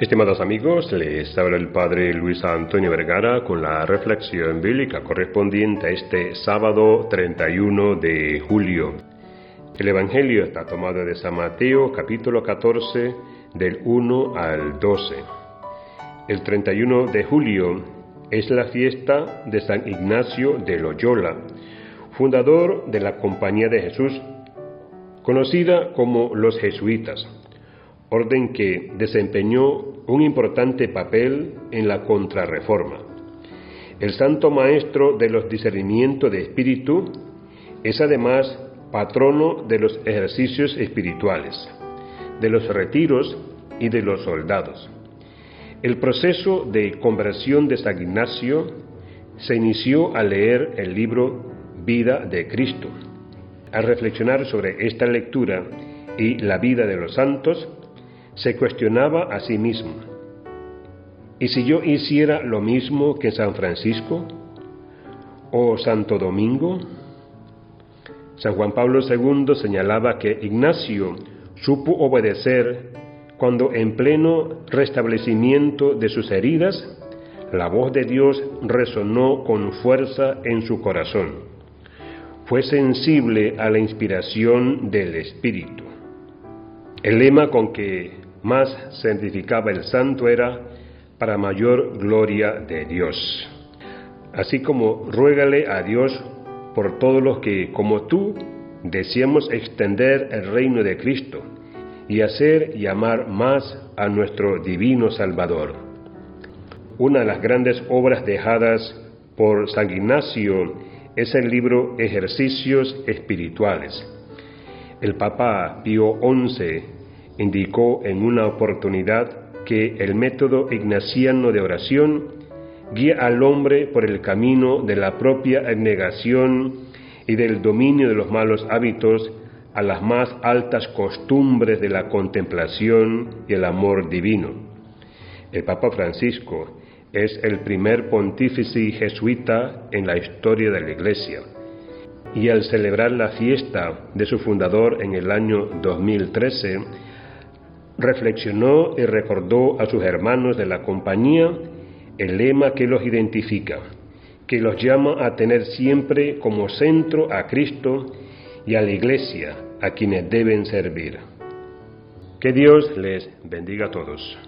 Estimados amigos, les habla el Padre Luis Antonio Vergara con la reflexión bíblica correspondiente a este sábado 31 de julio. El Evangelio está tomado de San Mateo capítulo 14 del 1 al 12. El 31 de julio es la fiesta de San Ignacio de Loyola, fundador de la Compañía de Jesús, conocida como los jesuitas orden que desempeñó un importante papel en la contrarreforma. El santo maestro de los discernimientos de espíritu es además patrono de los ejercicios espirituales, de los retiros y de los soldados. El proceso de conversión de San Ignacio se inició al leer el libro Vida de Cristo. Al reflexionar sobre esta lectura y la vida de los santos, se cuestionaba a sí mismo, ¿y si yo hiciera lo mismo que San Francisco o Santo Domingo? San Juan Pablo II señalaba que Ignacio supo obedecer cuando en pleno restablecimiento de sus heridas, la voz de Dios resonó con fuerza en su corazón. Fue sensible a la inspiración del Espíritu. El lema con que más santificaba el santo era para mayor gloria de Dios. Así como ruégale a Dios por todos los que, como tú, deseamos extender el reino de Cristo y hacer y amar más a nuestro divino Salvador. Una de las grandes obras dejadas por San Ignacio es el libro Ejercicios Espirituales. El Papa Pío XI indicó en una oportunidad que el método ignaciano de oración guía al hombre por el camino de la propia abnegación y del dominio de los malos hábitos a las más altas costumbres de la contemplación y el amor divino. El Papa Francisco es el primer pontífice jesuita en la historia de la Iglesia y al celebrar la fiesta de su fundador en el año 2013, reflexionó y recordó a sus hermanos de la compañía el lema que los identifica, que los llama a tener siempre como centro a Cristo y a la Iglesia, a quienes deben servir. Que Dios les bendiga a todos.